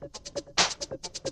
Thank you.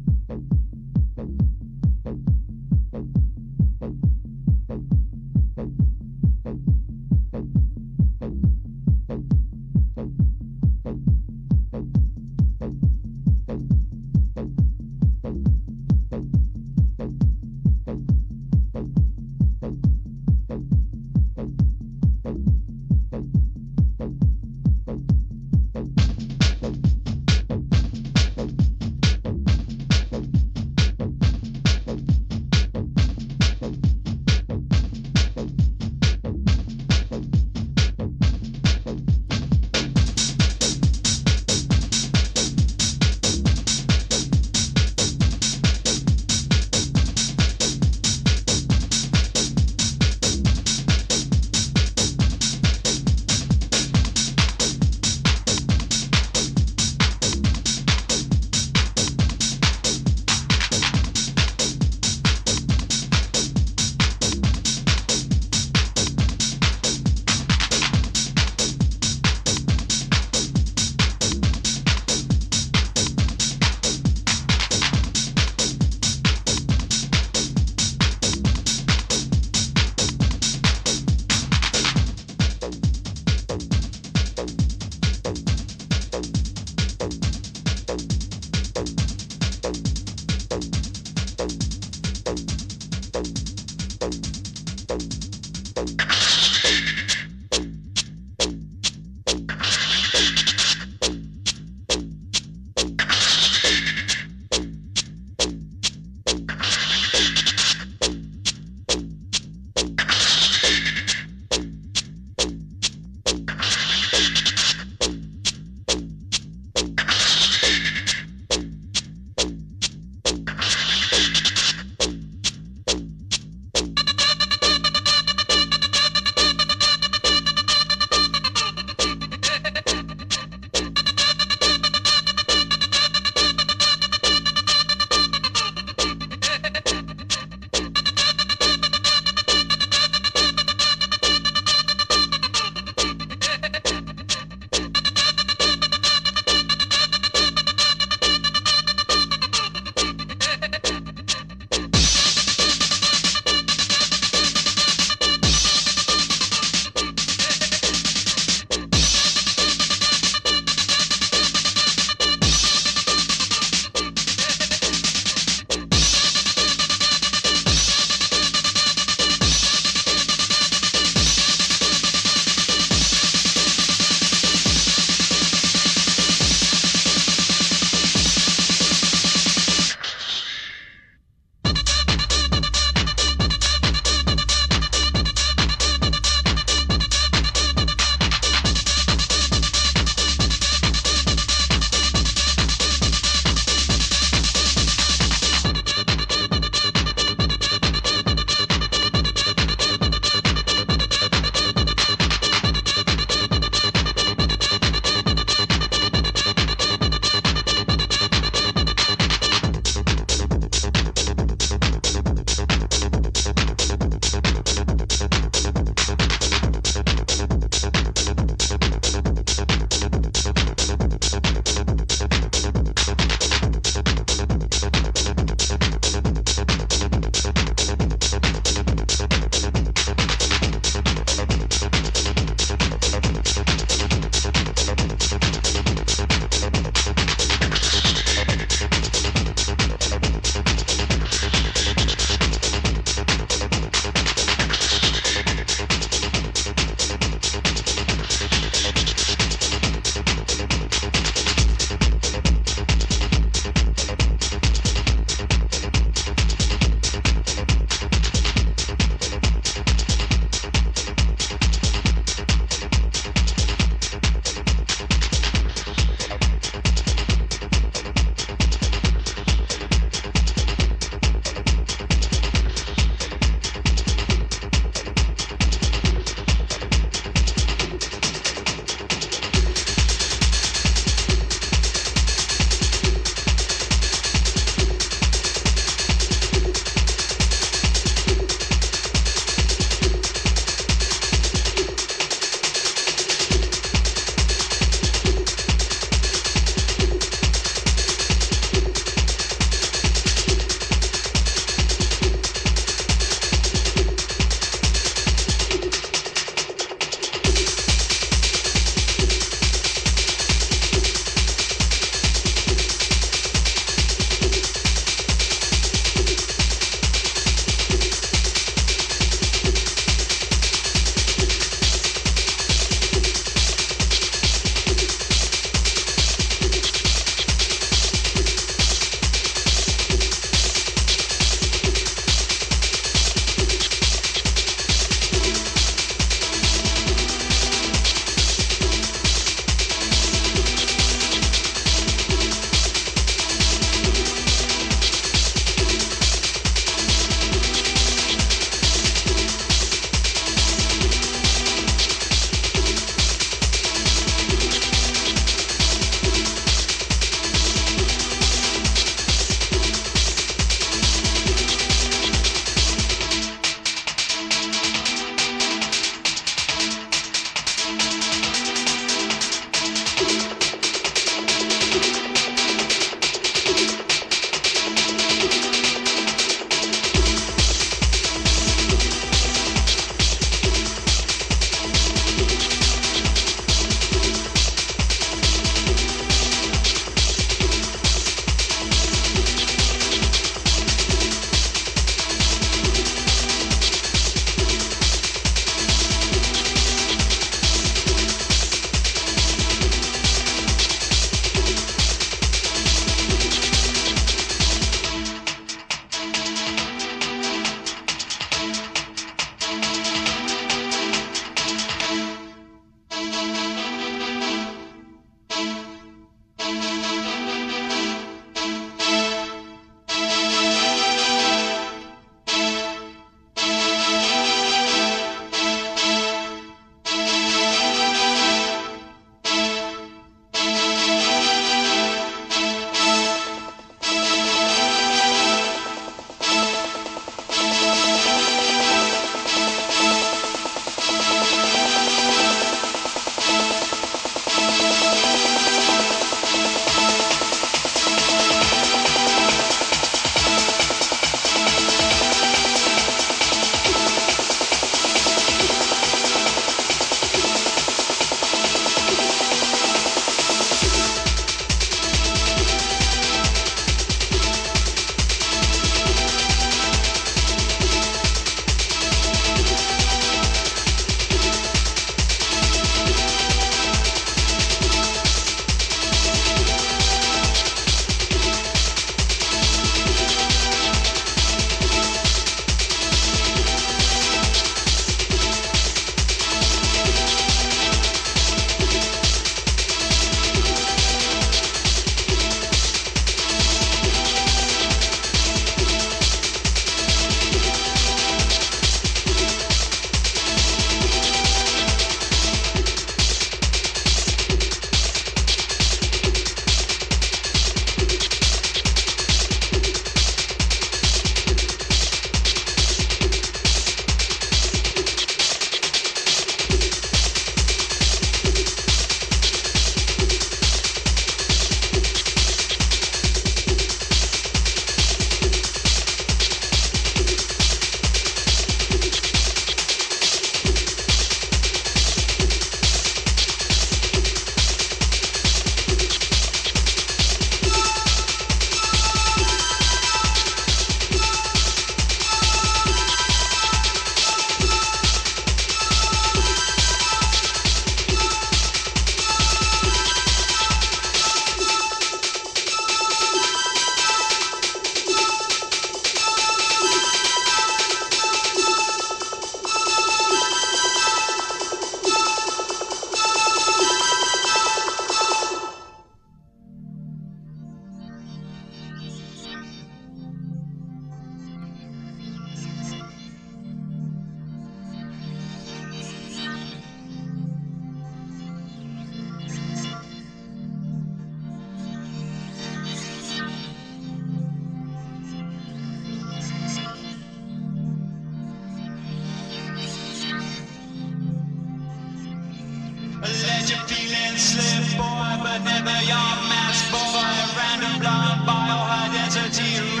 and slip boy, but never your mask boy. Random blood, biohazard,